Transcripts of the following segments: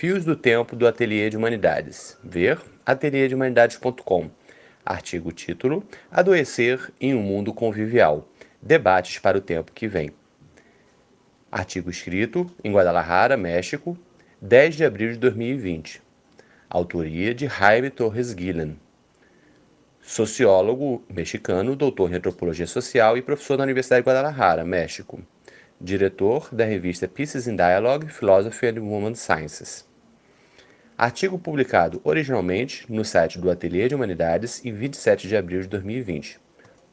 Fios do Tempo do Ateliê de Humanidades. Ver ateliêdehumanidades.com. Artigo título: Adoecer em um mundo convivial. Debates para o tempo que vem. Artigo escrito em Guadalajara, México, 10 de abril de 2020. Autoria de Jaime Torres Guillen. Sociólogo mexicano, doutor em antropologia social e professor da Universidade de Guadalajara, México diretor da revista Pieces in Dialogue, Philosophy and Women Sciences. Artigo publicado originalmente no site do Ateliê de Humanidades em 27 de abril de 2020.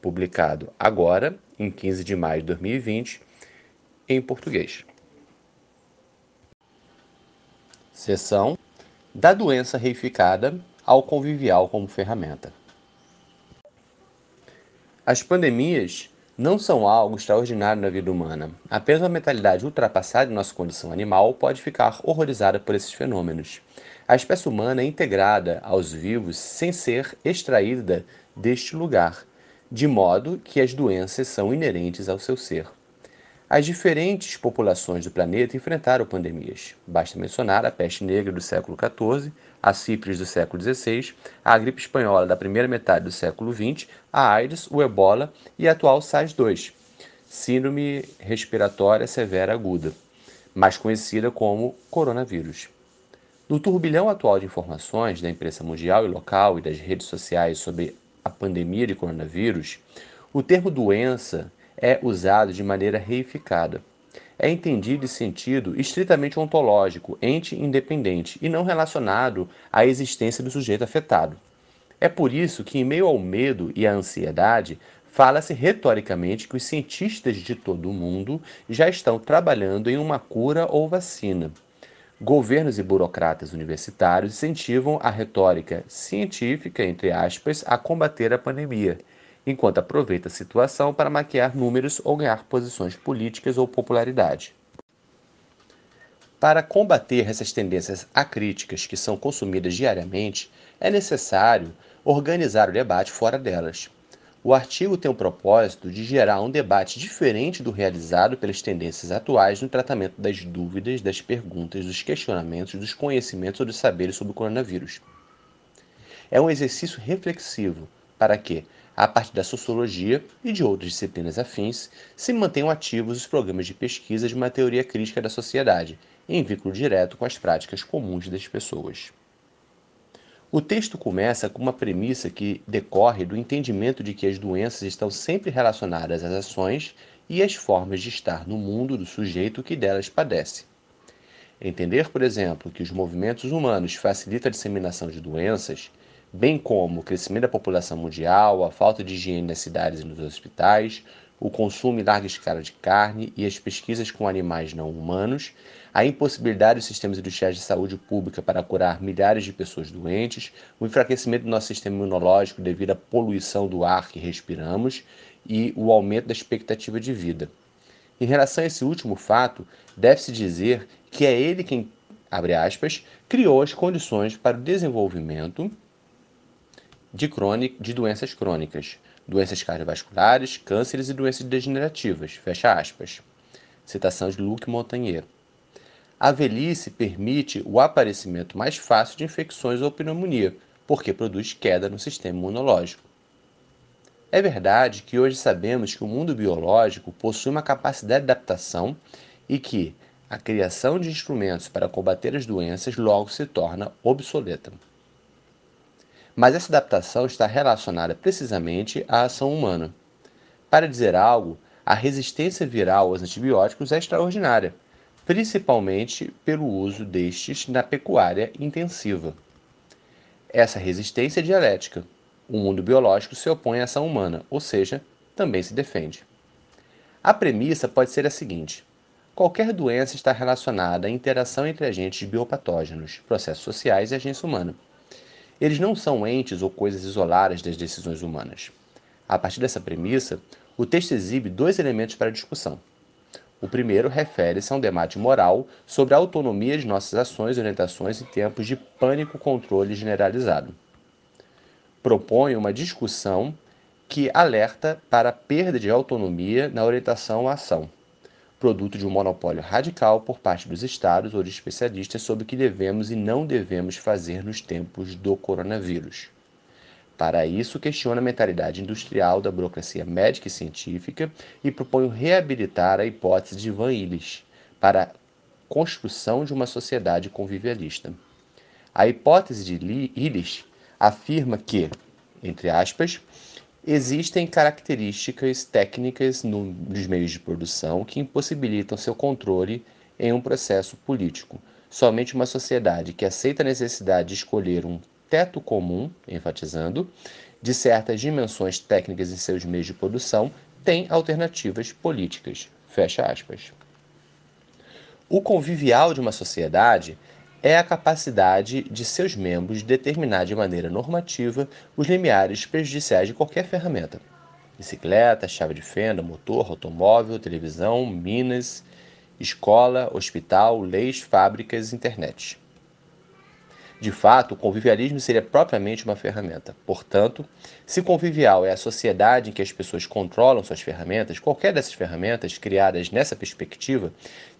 Publicado agora, em 15 de maio de 2020, em português. Seção da doença reificada ao convivial como ferramenta. As pandemias não são algo extraordinário na vida humana. Apenas uma mentalidade ultrapassada em nossa condição animal pode ficar horrorizada por esses fenômenos. A espécie humana é integrada aos vivos sem ser extraída deste lugar, de modo que as doenças são inerentes ao seu ser. As diferentes populações do planeta enfrentaram pandemias. Basta mencionar a peste negra do século XIV, a sífilis do século XVI, a gripe espanhola da primeira metade do século XX, a AIDS, o ebola e a atual SARS-2, síndrome respiratória severa aguda, mais conhecida como coronavírus. No turbilhão atual de informações da imprensa mundial e local e das redes sociais sobre a pandemia de coronavírus, o termo doença é usado de maneira reificada. É entendido em sentido estritamente ontológico, ente independente e não relacionado à existência do sujeito afetado. É por isso que, em meio ao medo e à ansiedade, fala-se retoricamente que os cientistas de todo o mundo já estão trabalhando em uma cura ou vacina. Governos e burocratas universitários incentivam a retórica científica, entre aspas, a combater a pandemia enquanto aproveita a situação para maquiar números ou ganhar posições políticas ou popularidade. Para combater essas tendências acríticas que são consumidas diariamente, é necessário organizar o debate fora delas. O artigo tem o propósito de gerar um debate diferente do realizado pelas tendências atuais no tratamento das dúvidas, das perguntas, dos questionamentos, dos conhecimentos ou dos saberes sobre o coronavírus. É um exercício reflexivo para que, a partir da sociologia e de outras disciplinas afins, se mantenham ativos os programas de pesquisa de uma teoria crítica da sociedade, em vínculo direto com as práticas comuns das pessoas. O texto começa com uma premissa que decorre do entendimento de que as doenças estão sempre relacionadas às ações e às formas de estar no mundo do sujeito que delas padece. Entender, por exemplo, que os movimentos humanos facilitam a disseminação de doenças bem como o crescimento da população mundial, a falta de higiene nas cidades e nos hospitais, o consumo em larga escala de carne e as pesquisas com animais não humanos, a impossibilidade dos sistemas industriais de saúde pública para curar milhares de pessoas doentes, o enfraquecimento do nosso sistema imunológico devido à poluição do ar que respiramos e o aumento da expectativa de vida. Em relação a esse último fato, deve-se dizer que é ele quem, abre aspas, criou as condições para o desenvolvimento de, de doenças crônicas, doenças cardiovasculares, cânceres e doenças degenerativas. Fecha aspas. Citação de Luc Montagnier. A velhice permite o aparecimento mais fácil de infecções ou pneumonia, porque produz queda no sistema imunológico. É verdade que hoje sabemos que o mundo biológico possui uma capacidade de adaptação e que a criação de instrumentos para combater as doenças logo se torna obsoleta. Mas essa adaptação está relacionada precisamente à ação humana. Para dizer algo, a resistência viral aos antibióticos é extraordinária, principalmente pelo uso destes na pecuária intensiva. Essa resistência é dialética. O mundo biológico se opõe à ação humana, ou seja, também se defende. A premissa pode ser a seguinte: qualquer doença está relacionada à interação entre agentes biopatógenos, processos sociais e agência humana. Eles não são entes ou coisas isoladas das decisões humanas. A partir dessa premissa, o texto exibe dois elementos para discussão. O primeiro refere-se a um debate moral sobre a autonomia de nossas ações e orientações em tempos de pânico-controle generalizado. Propõe uma discussão que alerta para a perda de autonomia na orientação à ação. Produto de um monopólio radical por parte dos estados ou de especialistas sobre o que devemos e não devemos fazer nos tempos do coronavírus. Para isso, questiona a mentalidade industrial da burocracia médica e científica e propõe reabilitar a hipótese de Van Illis para a construção de uma sociedade convivialista. A hipótese de Illis afirma que, entre aspas, Existem características técnicas no, nos meios de produção que impossibilitam seu controle em um processo político. Somente uma sociedade que aceita a necessidade de escolher um teto comum, enfatizando, de certas dimensões técnicas em seus meios de produção, tem alternativas políticas. Fecha aspas. O convivial de uma sociedade é a capacidade de seus membros determinar de maneira normativa os limiares prejudiciais de qualquer ferramenta. Bicicleta, chave de fenda, motor, automóvel, televisão, minas, escola, hospital, leis, fábricas, internet. De fato, o convivialismo seria propriamente uma ferramenta. Portanto, se convivial é a sociedade em que as pessoas controlam suas ferramentas, qualquer dessas ferramentas criadas nessa perspectiva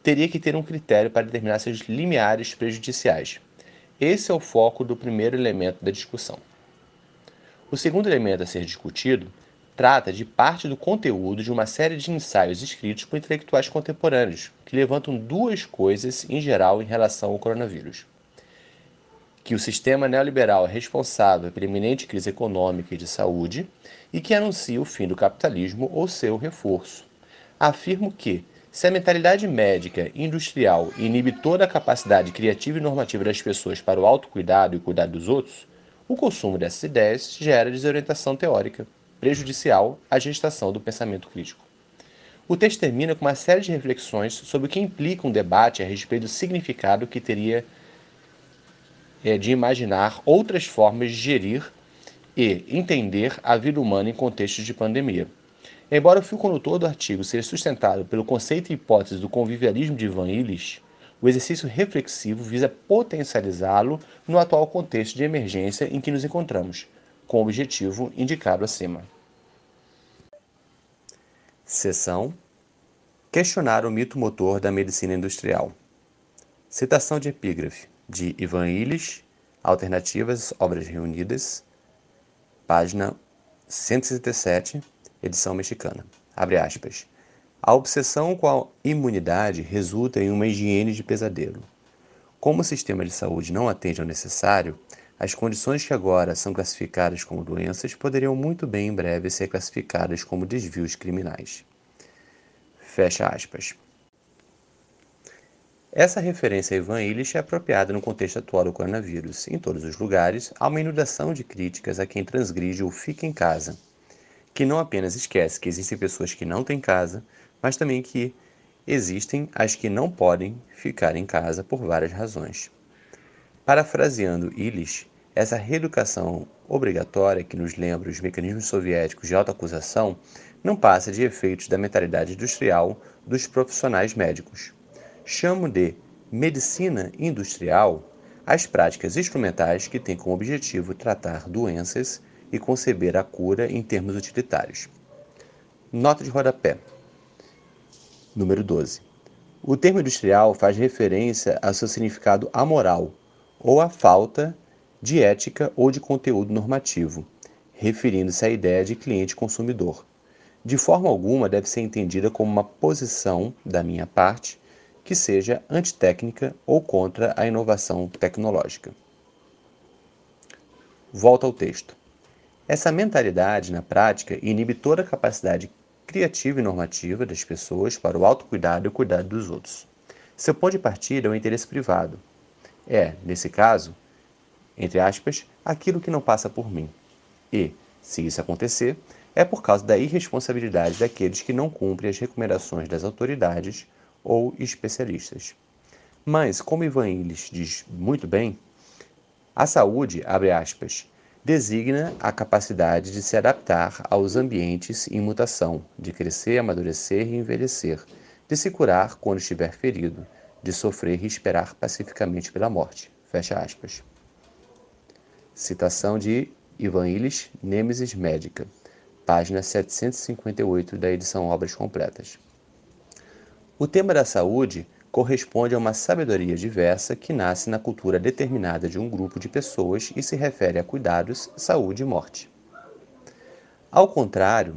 teria que ter um critério para determinar seus limiares prejudiciais. Esse é o foco do primeiro elemento da discussão. O segundo elemento a ser discutido trata de parte do conteúdo de uma série de ensaios escritos por intelectuais contemporâneos, que levantam duas coisas em geral em relação ao coronavírus que o sistema neoliberal é responsável pela iminente crise econômica e de saúde e que anuncia o fim do capitalismo ou seu reforço. Afirmo que, se a mentalidade médica industrial inibe toda a capacidade criativa e normativa das pessoas para o autocuidado e o cuidado dos outros, o consumo dessas ideias gera desorientação teórica, prejudicial à gestação do pensamento crítico. O texto termina com uma série de reflexões sobre o que implica um debate a respeito do significado que teria de imaginar outras formas de gerir e entender a vida humana em contextos de pandemia. Embora o fio condutor do artigo seja sustentado pelo conceito e hipótese do convivialismo de Van Illis, o exercício reflexivo visa potencializá-lo no atual contexto de emergência em que nos encontramos, com o objetivo indicado acima. Seção Questionar o mito motor da medicina industrial. Citação de epígrafe de Ivan Illich, Alternativas, Obras Reunidas, página 167, edição mexicana. Abre aspas. A obsessão com a imunidade resulta em uma higiene de pesadelo. Como o sistema de saúde não atende ao necessário, as condições que agora são classificadas como doenças poderiam muito bem em breve ser classificadas como desvios criminais. Fecha aspas. Essa referência a Ivan Illich é apropriada no contexto atual do coronavírus. Em todos os lugares, há uma inundação de críticas a quem transgride o fica em casa, que não apenas esquece que existem pessoas que não têm casa, mas também que existem as que não podem ficar em casa por várias razões. Parafraseando Illich, essa reeducação obrigatória que nos lembra os mecanismos soviéticos de autoacusação não passa de efeitos da mentalidade industrial dos profissionais médicos chamo de medicina industrial as práticas instrumentais que têm como objetivo tratar doenças e conceber a cura em termos utilitários. Nota de rodapé. Número 12. O termo industrial faz referência ao seu significado amoral ou à falta de ética ou de conteúdo normativo, referindo-se à ideia de cliente-consumidor. De forma alguma deve ser entendida como uma posição da minha parte que seja antitécnica ou contra a inovação tecnológica. Volta ao texto. Essa mentalidade, na prática, inibe toda a capacidade criativa e normativa das pessoas para o autocuidado e o cuidado dos outros. Seu ponto de partida é o interesse privado. É, nesse caso, entre aspas, aquilo que não passa por mim. E, se isso acontecer, é por causa da irresponsabilidade daqueles que não cumprem as recomendações das autoridades ou especialistas. Mas, como Ivan Illich diz muito bem, a saúde, abre aspas, designa a capacidade de se adaptar aos ambientes em mutação, de crescer, amadurecer e envelhecer, de se curar quando estiver ferido, de sofrer e esperar pacificamente pela morte. Fecha aspas. Citação de Ivan Illich, Nêmesis Médica, página 758 da edição Obras Completas. O tema da saúde corresponde a uma sabedoria diversa que nasce na cultura determinada de um grupo de pessoas e se refere a cuidados, saúde e morte. Ao contrário,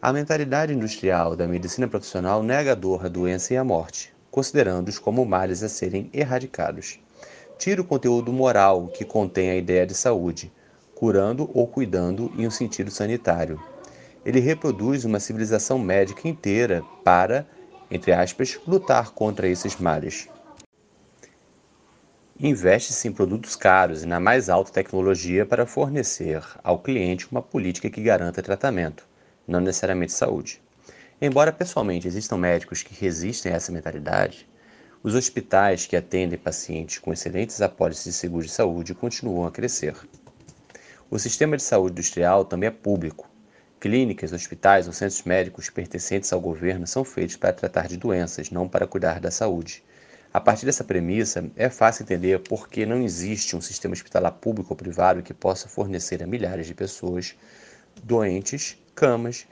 a mentalidade industrial da medicina profissional nega a dor, a doença e a morte, considerando-os como males a serem erradicados. Tira o conteúdo moral que contém a ideia de saúde, curando ou cuidando em um sentido sanitário. Ele reproduz uma civilização médica inteira para, entre aspas, lutar contra esses males. Investe-se em produtos caros e na mais alta tecnologia para fornecer ao cliente uma política que garanta tratamento, não necessariamente saúde. Embora pessoalmente existam médicos que resistem a essa mentalidade, os hospitais que atendem pacientes com excelentes apólices de seguro de saúde continuam a crescer. O sistema de saúde industrial também é público. Clínicas, hospitais ou centros médicos pertencentes ao governo são feitos para tratar de doenças, não para cuidar da saúde. A partir dessa premissa, é fácil entender por que não existe um sistema hospitalar público ou privado que possa fornecer a milhares de pessoas doentes camas,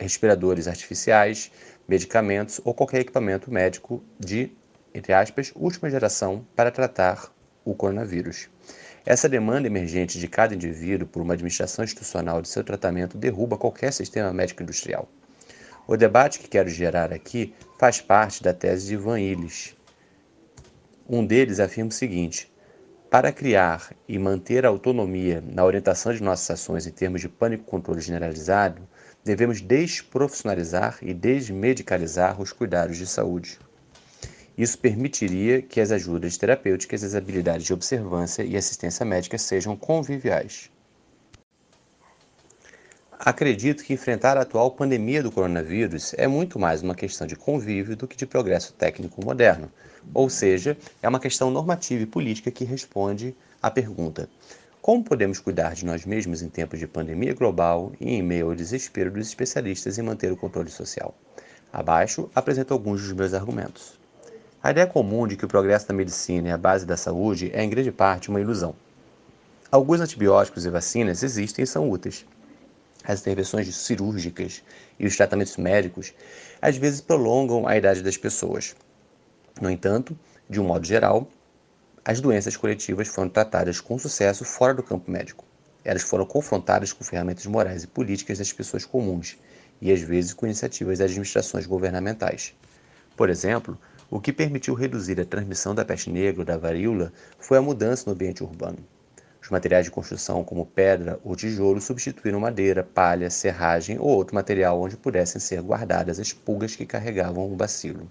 respiradores artificiais, medicamentos ou qualquer equipamento médico de entre aspas, última geração para tratar o coronavírus. Essa demanda emergente de cada indivíduo por uma administração institucional de seu tratamento derruba qualquer sistema médico industrial. O debate que quero gerar aqui faz parte da tese de Van Illes. Um deles afirma o seguinte: para criar e manter a autonomia na orientação de nossas ações em termos de pânico controle generalizado, devemos desprofissionalizar e desmedicalizar os cuidados de saúde. Isso permitiria que as ajudas terapêuticas, as habilidades de observância e assistência médica sejam conviviais. Acredito que enfrentar a atual pandemia do coronavírus é muito mais uma questão de convívio do que de progresso técnico moderno, ou seja, é uma questão normativa e política que responde à pergunta: como podemos cuidar de nós mesmos em tempos de pandemia global e em meio ao desespero dos especialistas em manter o controle social? Abaixo apresento alguns dos meus argumentos. A ideia comum de que o progresso da medicina é a base da saúde é, em grande parte, uma ilusão. Alguns antibióticos e vacinas existem e são úteis. As intervenções cirúrgicas e os tratamentos médicos às vezes prolongam a idade das pessoas. No entanto, de um modo geral, as doenças coletivas foram tratadas com sucesso fora do campo médico. Elas foram confrontadas com ferramentas morais e políticas das pessoas comuns e às vezes com iniciativas das administrações governamentais. Por exemplo, o que permitiu reduzir a transmissão da peste negra ou da varíola foi a mudança no ambiente urbano. Os materiais de construção, como pedra ou tijolo, substituíram madeira, palha, serragem ou outro material onde pudessem ser guardadas as pulgas que carregavam o bacilo.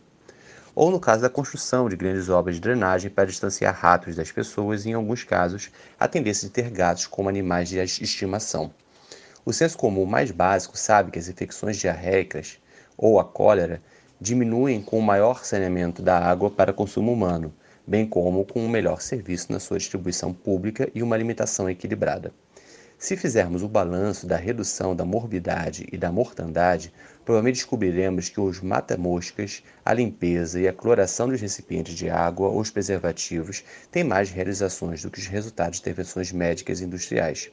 Ou no caso da construção de grandes obras de drenagem para distanciar ratos das pessoas e, em alguns casos, a tendência de ter gatos como animais de estimação. O senso comum mais básico sabe que as infecções diarreicas ou a cólera diminuem com o maior saneamento da água para consumo humano, bem como com um melhor serviço na sua distribuição pública e uma alimentação equilibrada. Se fizermos o balanço da redução da morbidade e da mortandade, provavelmente descobriremos que os mata-moscas, a limpeza e a cloração dos recipientes de água ou os preservativos têm mais realizações do que os resultados de intervenções médicas e industriais.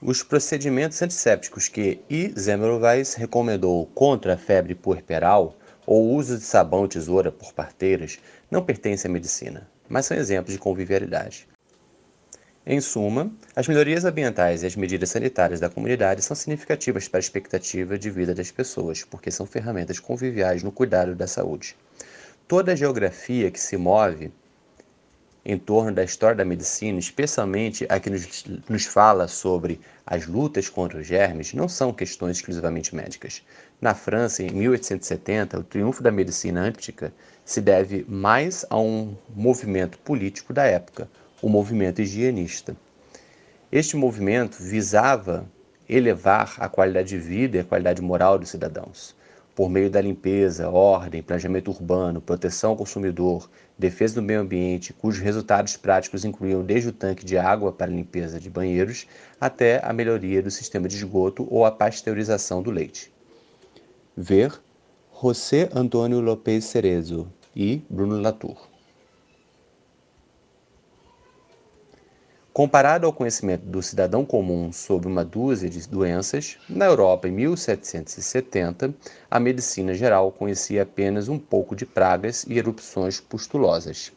Os procedimentos antissépticos que I. Semmelweis recomendou contra a febre puerperal ou uso de sabão tesoura por parteiras não pertencem à medicina, mas são exemplos de convivialidade. Em suma, as melhorias ambientais e as medidas sanitárias da comunidade são significativas para a expectativa de vida das pessoas, porque são ferramentas conviviais no cuidado da saúde. Toda a geografia que se move em torno da história da medicina, especialmente a que nos, nos fala sobre as lutas contra os germes, não são questões exclusivamente médicas. Na França, em 1870, o triunfo da medicina antiga se deve mais a um movimento político da época, o movimento higienista. Este movimento visava elevar a qualidade de vida e a qualidade moral dos cidadãos por meio da limpeza, ordem, planejamento urbano, proteção ao consumidor, defesa do meio ambiente, cujos resultados práticos incluíam desde o tanque de água para limpeza de banheiros até a melhoria do sistema de esgoto ou a pasteurização do leite. Ver José Antônio Lopes Cerezo e Bruno Latour. Comparado ao conhecimento do cidadão comum sobre uma dúzia de doenças, na Europa em 1770, a medicina geral conhecia apenas um pouco de pragas e erupções pustulosas.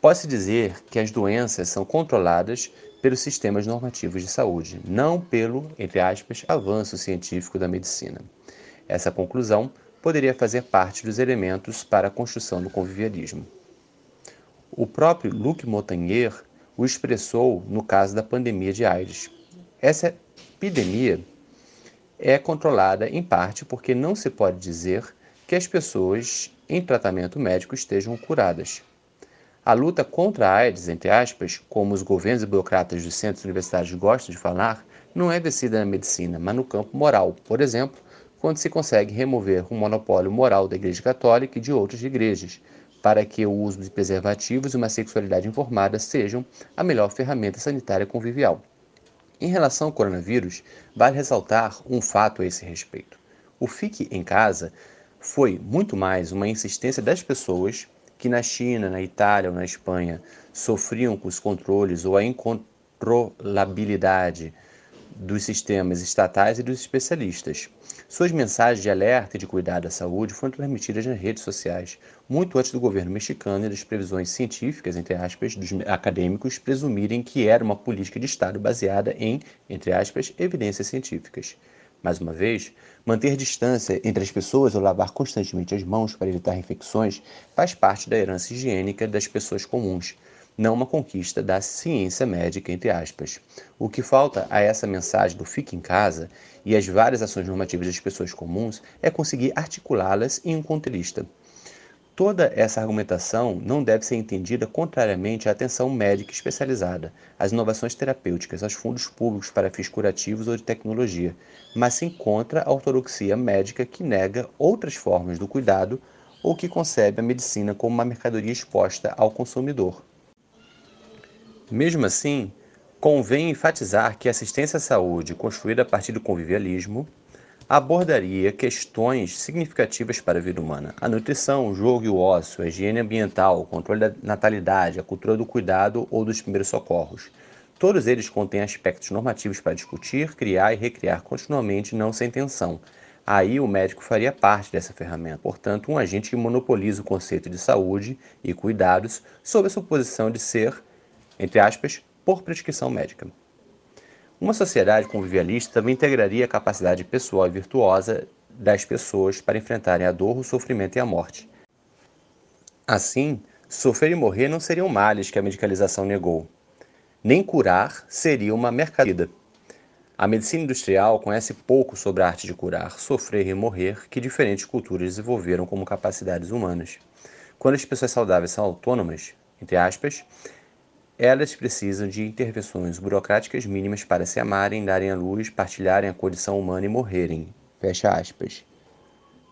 Pode-se dizer que as doenças são controladas pelos sistemas normativos de saúde, não pelo, entre aspas, avanço científico da medicina. Essa conclusão poderia fazer parte dos elementos para a construção do convivialismo. O próprio Luc Montagnier o expressou no caso da pandemia de AIDS. Essa epidemia é controlada em parte porque não se pode dizer que as pessoas em tratamento médico estejam curadas. A luta contra a AIDS, entre aspas, como os governos e burocratas dos centros universitários gostam de falar, não é vencida na medicina, mas no campo moral. Por exemplo, quando se consegue remover o monopólio moral da Igreja Católica e de outras igrejas, para que o uso de preservativos e uma sexualidade informada sejam a melhor ferramenta sanitária convivial. Em relação ao coronavírus, vale ressaltar um fato a esse respeito. O Fique em Casa foi muito mais uma insistência das pessoas que na China, na Itália ou na Espanha sofriam com os controles ou a incontrolabilidade dos sistemas estatais e dos especialistas. Suas mensagens de alerta e de cuidado à saúde foram transmitidas nas redes sociais, muito antes do governo mexicano e das previsões científicas, entre aspas, dos acadêmicos presumirem que era uma política de Estado baseada em, entre aspas, evidências científicas. Mais uma vez, manter distância entre as pessoas ou lavar constantemente as mãos para evitar infecções faz parte da herança higiênica das pessoas comuns, não uma conquista da ciência médica, entre aspas. O que falta a essa mensagem do fique em casa e as várias ações normativas das pessoas comuns é conseguir articulá-las em um contexto. Toda essa argumentação não deve ser entendida contrariamente à atenção médica especializada, às inovações terapêuticas, aos fundos públicos para fins curativos ou de tecnologia, mas se encontra a ortodoxia médica que nega outras formas do cuidado ou que concebe a medicina como uma mercadoria exposta ao consumidor. Mesmo assim, convém enfatizar que a assistência à saúde, construída a partir do convivialismo, abordaria questões significativas para a vida humana. A nutrição, o jogo e o ócio, a higiene ambiental, o controle da natalidade, a cultura do cuidado ou dos primeiros socorros. Todos eles contêm aspectos normativos para discutir, criar e recriar continuamente, não sem intenção. Aí o médico faria parte dessa ferramenta, portanto, um agente que monopoliza o conceito de saúde e cuidados sob a suposição de ser, entre aspas, por prescrição médica. Uma sociedade convivialista também integraria a capacidade pessoal e virtuosa das pessoas para enfrentarem a dor, o sofrimento e a morte. Assim, sofrer e morrer não seriam males que a medicalização negou. Nem curar seria uma mercadoria. A medicina industrial conhece pouco sobre a arte de curar, sofrer e morrer que diferentes culturas desenvolveram como capacidades humanas. Quando as pessoas saudáveis são autônomas, entre aspas, elas precisam de intervenções burocráticas mínimas para se amarem, darem à luz, partilharem a condição humana e morrerem. Fecha aspas.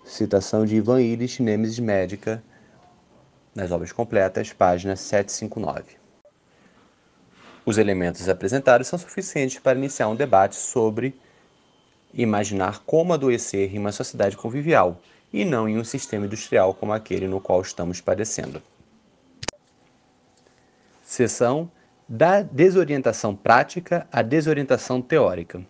Citação de Ivan Illich, Nemesis Médica, nas obras completas, página 759. Os elementos apresentados são suficientes para iniciar um debate sobre imaginar como adoecer em uma sociedade convivial e não em um sistema industrial como aquele no qual estamos padecendo. Seção da desorientação prática à desorientação teórica.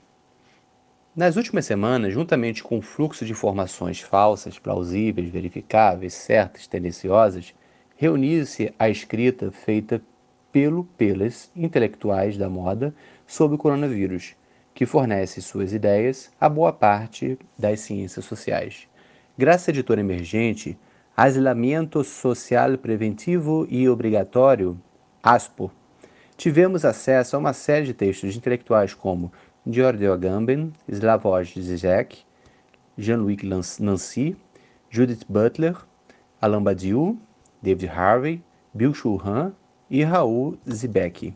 Nas últimas semanas, juntamente com o fluxo de informações falsas, plausíveis, verificáveis, certas, tendenciosas, reuniu-se a escrita feita pelo pelas intelectuais da moda sobre o coronavírus, que fornece suas ideias a boa parte das ciências sociais. Graças à editora emergente, Isolamento Social Preventivo e Obrigatório ASPO, tivemos acesso a uma série de textos de intelectuais como Giorgio Agamben, Slavoj Zizek, Jean-Louis Nancy, Judith Butler, Alain Badiou, David Harvey, Bill Churran e Raul Zibek.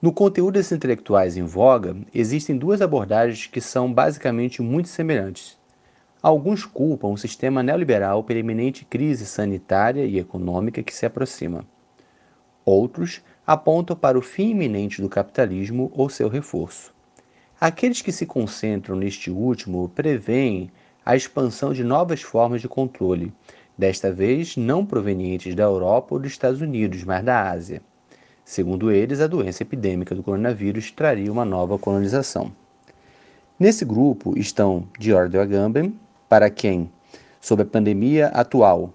No conteúdo desses intelectuais em voga, existem duas abordagens que são basicamente muito semelhantes. Alguns culpam o sistema neoliberal pela iminente crise sanitária e econômica que se aproxima. Outros apontam para o fim iminente do capitalismo ou seu reforço. Aqueles que se concentram neste último preveem a expansão de novas formas de controle, desta vez não provenientes da Europa ou dos Estados Unidos, mas da Ásia. Segundo eles, a doença epidêmica do coronavírus traria uma nova colonização. Nesse grupo estão Giorgio Agamben, para quem, sob a pandemia atual,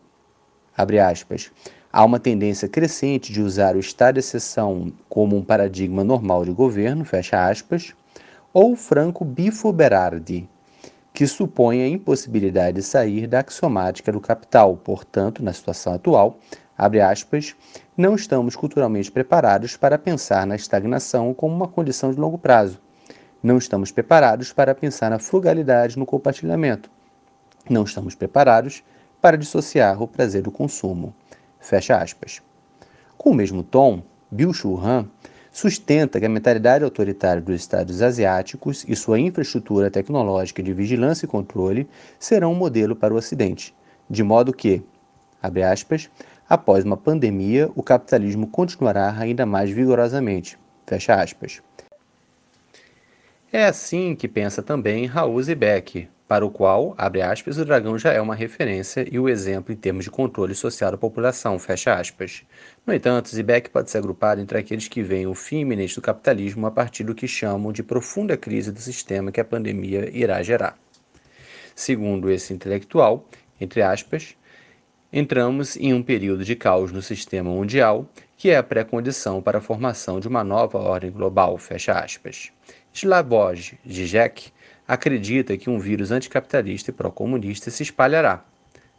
abre aspas, há uma tendência crescente de usar o estado de exceção como um paradigma normal de governo, fecha aspas, ou Franco Bifo Berardi, que supõe a impossibilidade de sair da axiomática do capital. Portanto, na situação atual, abre aspas, não estamos culturalmente preparados para pensar na estagnação como uma condição de longo prazo. Não estamos preparados para pensar na frugalidade no compartilhamento. Não estamos preparados para dissociar o prazer do consumo. Fecha aspas. Com o mesmo tom, Bill Han sustenta que a mentalidade autoritária dos Estados asiáticos e sua infraestrutura tecnológica de vigilância e controle serão um modelo para o Ocidente, de modo que, abre aspas, após uma pandemia, o capitalismo continuará ainda mais vigorosamente. Fecha aspas. É assim que pensa também Raul Zibek, para o qual, abre aspas, o dragão já é uma referência e o exemplo em termos de controle social da população, fecha aspas. No entanto, Zibek pode ser agrupado entre aqueles que veem o fim iminente do capitalismo a partir do que chamam de profunda crise do sistema que a pandemia irá gerar. Segundo esse intelectual, entre aspas, entramos em um período de caos no sistema mundial, que é a pré-condição para a formação de uma nova ordem global, fecha aspas. Slavoj Zizek acredita que um vírus anticapitalista e pró-comunista se espalhará.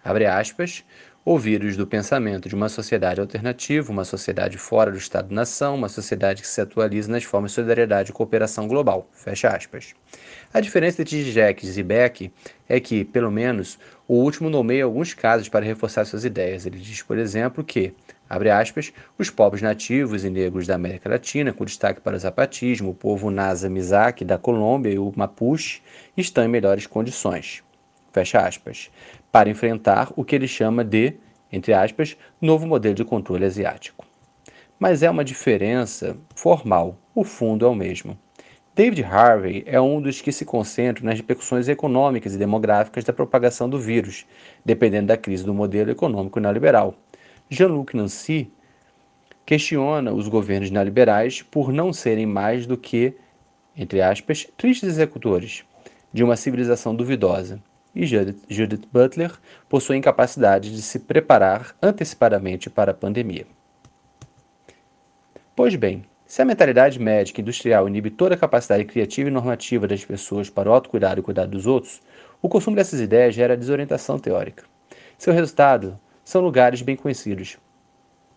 Abre aspas, o vírus do pensamento de uma sociedade alternativa, uma sociedade fora do Estado-nação, uma sociedade que se atualiza nas formas de solidariedade e cooperação global. Fecha aspas. A diferença entre Zizek e Zibek é que, pelo menos, o último nomeia alguns casos para reforçar suas ideias. Ele diz, por exemplo, que abre aspas, os povos nativos e negros da América Latina, com destaque para o zapatismo, o povo Nasa Mizaki da Colômbia e o Mapuche, estão em melhores condições, fecha aspas, para enfrentar o que ele chama de, entre aspas, novo modelo de controle asiático. Mas é uma diferença formal, o fundo é o mesmo. David Harvey é um dos que se concentram nas repercussões econômicas e demográficas da propagação do vírus, dependendo da crise do modelo econômico neoliberal Jean-Luc Nancy questiona os governos neoliberais por não serem mais do que, entre aspas, tristes executores de uma civilização duvidosa. E Judith Butler por sua incapacidade de se preparar antecipadamente para a pandemia. Pois bem, se a mentalidade médica industrial inibe toda a capacidade criativa e normativa das pessoas para o autocuidado e cuidado dos outros, o consumo dessas ideias gera desorientação teórica. Seu resultado são lugares bem conhecidos.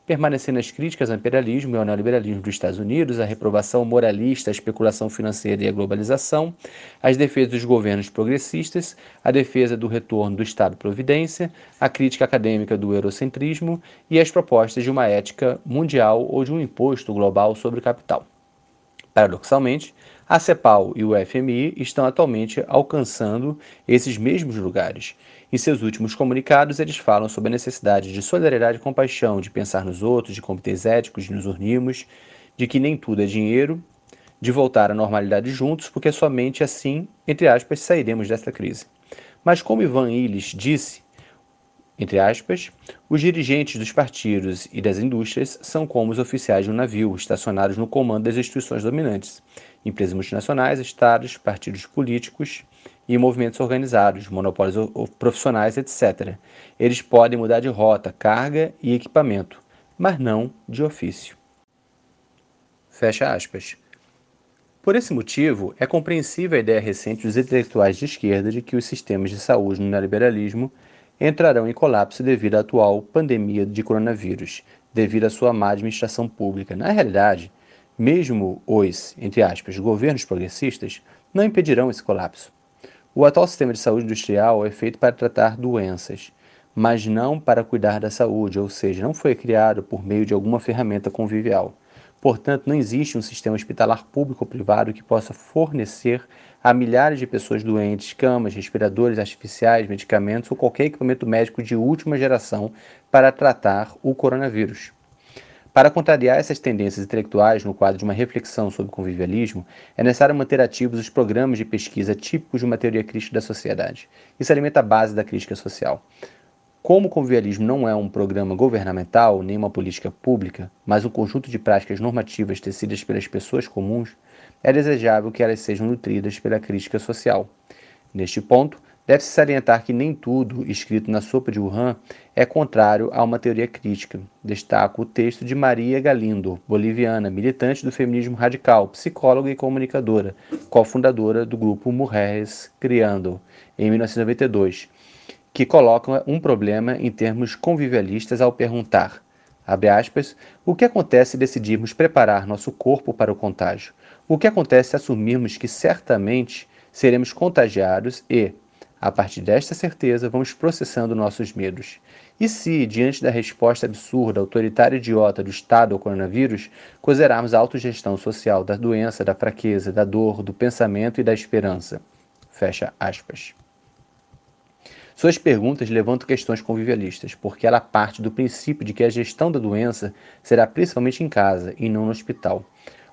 Permanecer nas críticas ao imperialismo e ao neoliberalismo dos Estados Unidos, a reprovação moralista, a especulação financeira e a globalização, as defesas dos governos progressistas, a defesa do retorno do Estado-providência, a crítica acadêmica do eurocentrismo e as propostas de uma ética mundial ou de um imposto global sobre o capital. Paradoxalmente, a CEPAL e o FMI estão atualmente alcançando esses mesmos lugares em seus últimos comunicados, eles falam sobre a necessidade de solidariedade e compaixão, de pensar nos outros, de comitês éticos, de nos unirmos, de que nem tudo é dinheiro, de voltar à normalidade juntos, porque somente assim, entre aspas, sairemos desta crise. Mas como Ivan Illich disse, entre aspas, os dirigentes dos partidos e das indústrias são como os oficiais de um navio, estacionados no comando das instituições dominantes, empresas multinacionais, estados, partidos políticos e movimentos organizados, monopólios profissionais, etc. Eles podem mudar de rota, carga e equipamento, mas não de ofício. Fecha aspas. Por esse motivo, é compreensível a ideia recente dos intelectuais de esquerda de que os sistemas de saúde no neoliberalismo entrarão em colapso devido à atual pandemia de coronavírus, devido à sua má administração pública. Na realidade, mesmo os, entre aspas, governos progressistas não impedirão esse colapso. O atual sistema de saúde industrial é feito para tratar doenças, mas não para cuidar da saúde, ou seja, não foi criado por meio de alguma ferramenta convivial. Portanto, não existe um sistema hospitalar público ou privado que possa fornecer a milhares de pessoas doentes camas, respiradores artificiais, medicamentos ou qualquer equipamento médico de última geração para tratar o coronavírus. Para contrariar essas tendências intelectuais no quadro de uma reflexão sobre convivialismo, é necessário manter ativos os programas de pesquisa típicos de uma teoria crítica da sociedade. Isso alimenta a base da crítica social. Como o convivialismo não é um programa governamental nem uma política pública, mas um conjunto de práticas normativas tecidas pelas pessoas comuns, é desejável que elas sejam nutridas pela crítica social. Neste ponto, deve-se salientar que nem tudo escrito na sopa de Wuhan é contrário a uma teoria crítica. Destaco o texto de Maria Galindo, boliviana, militante do feminismo radical, psicóloga e comunicadora, cofundadora do grupo Mulheres Criando, em 1992, que coloca um problema em termos convivialistas ao perguntar, aspas, o que acontece se decidirmos preparar nosso corpo para o contágio? O que acontece se assumirmos que certamente seremos contagiados e, a partir desta certeza, vamos processando nossos medos? E se, diante da resposta absurda, autoritária e idiota do Estado ao coronavírus, considerarmos a autogestão social da doença, da fraqueza, da dor, do pensamento e da esperança? Fecha aspas. Suas perguntas levantam questões convivialistas, porque ela parte do princípio de que a gestão da doença será principalmente em casa e não no hospital.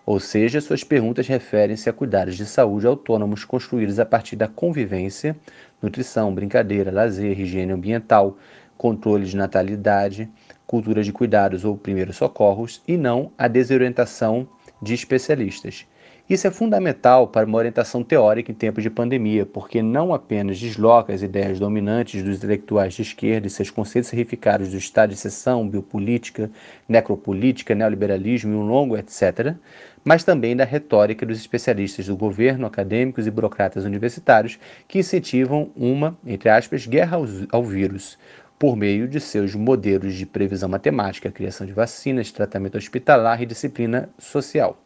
Ou seja, suas perguntas referem-se a cuidados de saúde autônomos construídos a partir da convivência, nutrição, brincadeira, lazer, higiene ambiental, controle de natalidade, cultura de cuidados ou primeiros socorros, e não a desorientação de especialistas. Isso é fundamental para uma orientação teórica em tempos de pandemia, porque não apenas desloca as ideias dominantes dos intelectuais de esquerda e seus conceitos reificados do estado de exceção, biopolítica, necropolítica, neoliberalismo e um longo etc., mas também da retórica dos especialistas do governo, acadêmicos e burocratas universitários que incentivam uma, entre aspas, guerra ao vírus, por meio de seus modelos de previsão matemática, criação de vacinas, tratamento hospitalar e disciplina social.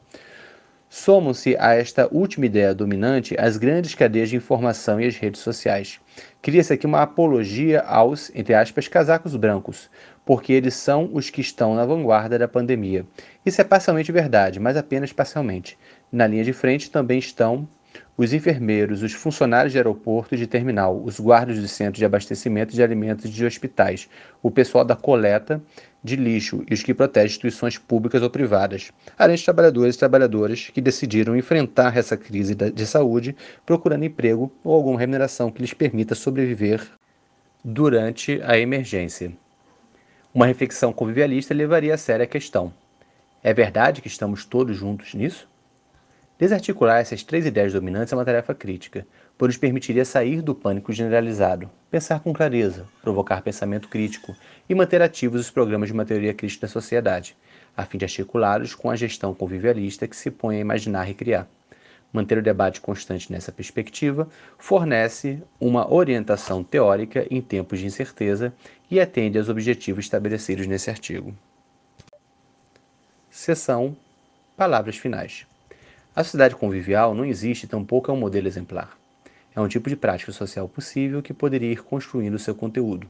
Somam-se a esta última ideia dominante as grandes cadeias de informação e as redes sociais. Cria-se aqui uma apologia aos, entre aspas, casacos brancos, porque eles são os que estão na vanguarda da pandemia. Isso é parcialmente verdade, mas apenas parcialmente. Na linha de frente também estão os enfermeiros, os funcionários de aeroporto e de terminal, os guardas de centros de abastecimento de alimentos de hospitais, o pessoal da coleta de lixo e os que protegem instituições públicas ou privadas, além de trabalhadores e trabalhadoras que decidiram enfrentar essa crise de saúde procurando emprego ou alguma remuneração que lhes permita sobreviver durante a emergência. Uma reflexão convivialista levaria a sério a questão: é verdade que estamos todos juntos nisso? Desarticular essas três ideias dominantes é uma tarefa crítica, pois permitiria sair do pânico generalizado, pensar com clareza, provocar pensamento crítico e manter ativos os programas de uma teoria crítica da sociedade, a fim de articulá-los com a gestão convivialista que se põe a imaginar e criar. Manter o debate constante nessa perspectiva fornece uma orientação teórica em tempos de incerteza e atende aos objetivos estabelecidos nesse artigo. Seção Palavras finais. A sociedade convivial não existe tampouco é um modelo exemplar. É um tipo de prática social possível que poderia ir construindo seu conteúdo.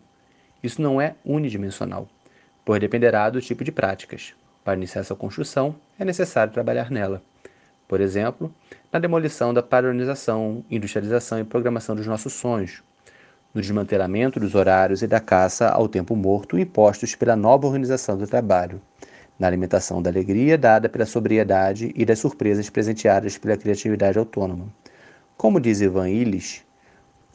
Isso não é unidimensional, pois dependerá do tipo de práticas. Para iniciar sua construção, é necessário trabalhar nela. Por exemplo, na demolição da padronização, industrialização e programação dos nossos sonhos, no desmantelamento dos horários e da caça ao tempo morto impostos pela nova organização do trabalho, na alimentação da alegria dada pela sobriedade e das surpresas presenteadas pela criatividade autônoma. Como diz Ivan Illich,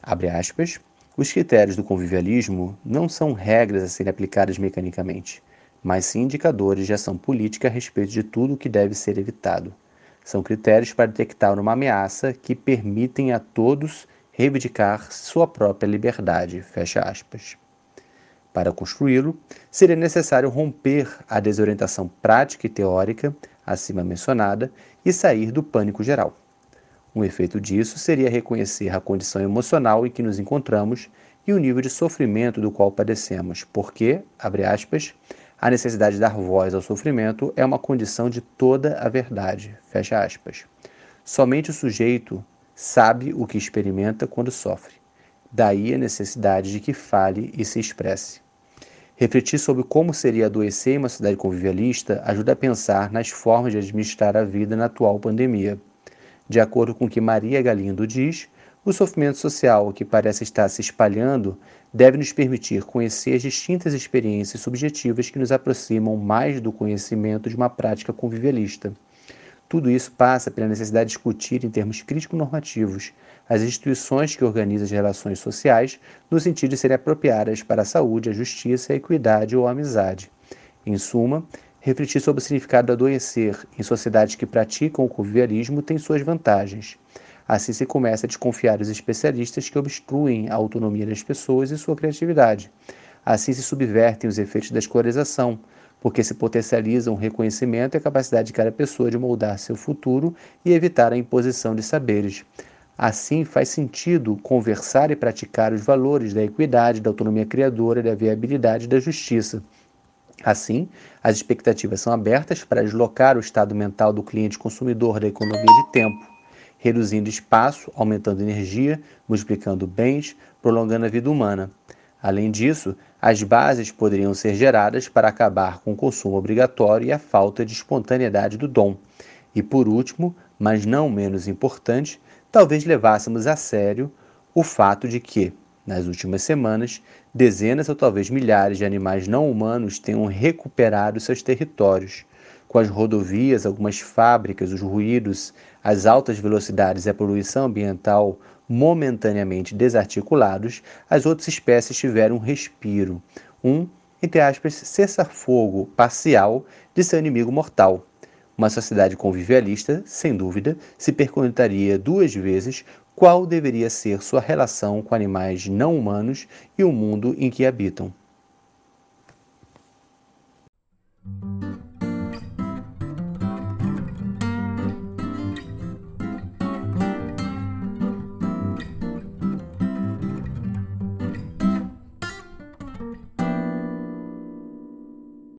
aspas, os critérios do convivialismo não são regras a serem aplicadas mecanicamente, mas sim indicadores de ação política a respeito de tudo o que deve ser evitado. São critérios para detectar uma ameaça que permitem a todos reivindicar sua própria liberdade. Fecha aspas. Para construí-lo, seria necessário romper a desorientação prática e teórica acima mencionada e sair do pânico geral. Um efeito disso seria reconhecer a condição emocional em que nos encontramos e o nível de sofrimento do qual padecemos, porque, abre aspas, a necessidade de dar voz ao sofrimento é uma condição de toda a verdade, fecha aspas. Somente o sujeito sabe o que experimenta quando sofre. Daí a necessidade de que fale e se expresse. Refletir sobre como seria adoecer em uma cidade convivialista ajuda a pensar nas formas de administrar a vida na atual pandemia. De acordo com o que Maria Galindo diz, o sofrimento social que parece estar se espalhando deve nos permitir conhecer as distintas experiências subjetivas que nos aproximam mais do conhecimento de uma prática convivialista. Tudo isso passa pela necessidade de discutir em termos crítico-normativos as instituições que organizam as relações sociais no sentido de serem apropriadas para a saúde, a justiça, a equidade ou a amizade. Em suma, refletir sobre o significado do adoecer em sociedades que praticam o convivialismo tem suas vantagens. Assim se começa a desconfiar dos especialistas que obstruem a autonomia das pessoas e sua criatividade. Assim se subvertem os efeitos da escolarização, porque se potencializam o reconhecimento e a capacidade de cada pessoa de moldar seu futuro e evitar a imposição de saberes. Assim, faz sentido conversar e praticar os valores da equidade, da autonomia criadora, da viabilidade e da justiça. Assim, as expectativas são abertas para deslocar o estado mental do cliente consumidor da economia de tempo, reduzindo espaço, aumentando energia, multiplicando bens, prolongando a vida humana. Além disso, as bases poderiam ser geradas para acabar com o consumo obrigatório e a falta de espontaneidade do dom. E por último, mas não menos importante, talvez levássemos a sério o fato de que, nas últimas semanas, dezenas ou talvez milhares de animais não humanos tenham recuperado seus territórios. Com as rodovias, algumas fábricas, os ruídos, as altas velocidades e a poluição ambiental momentaneamente desarticulados, as outras espécies tiveram um respiro, um, entre aspas, cessar-fogo parcial de seu inimigo mortal. Uma sociedade convivialista, sem dúvida, se perguntaria duas vezes qual deveria ser sua relação com animais não humanos e o mundo em que habitam.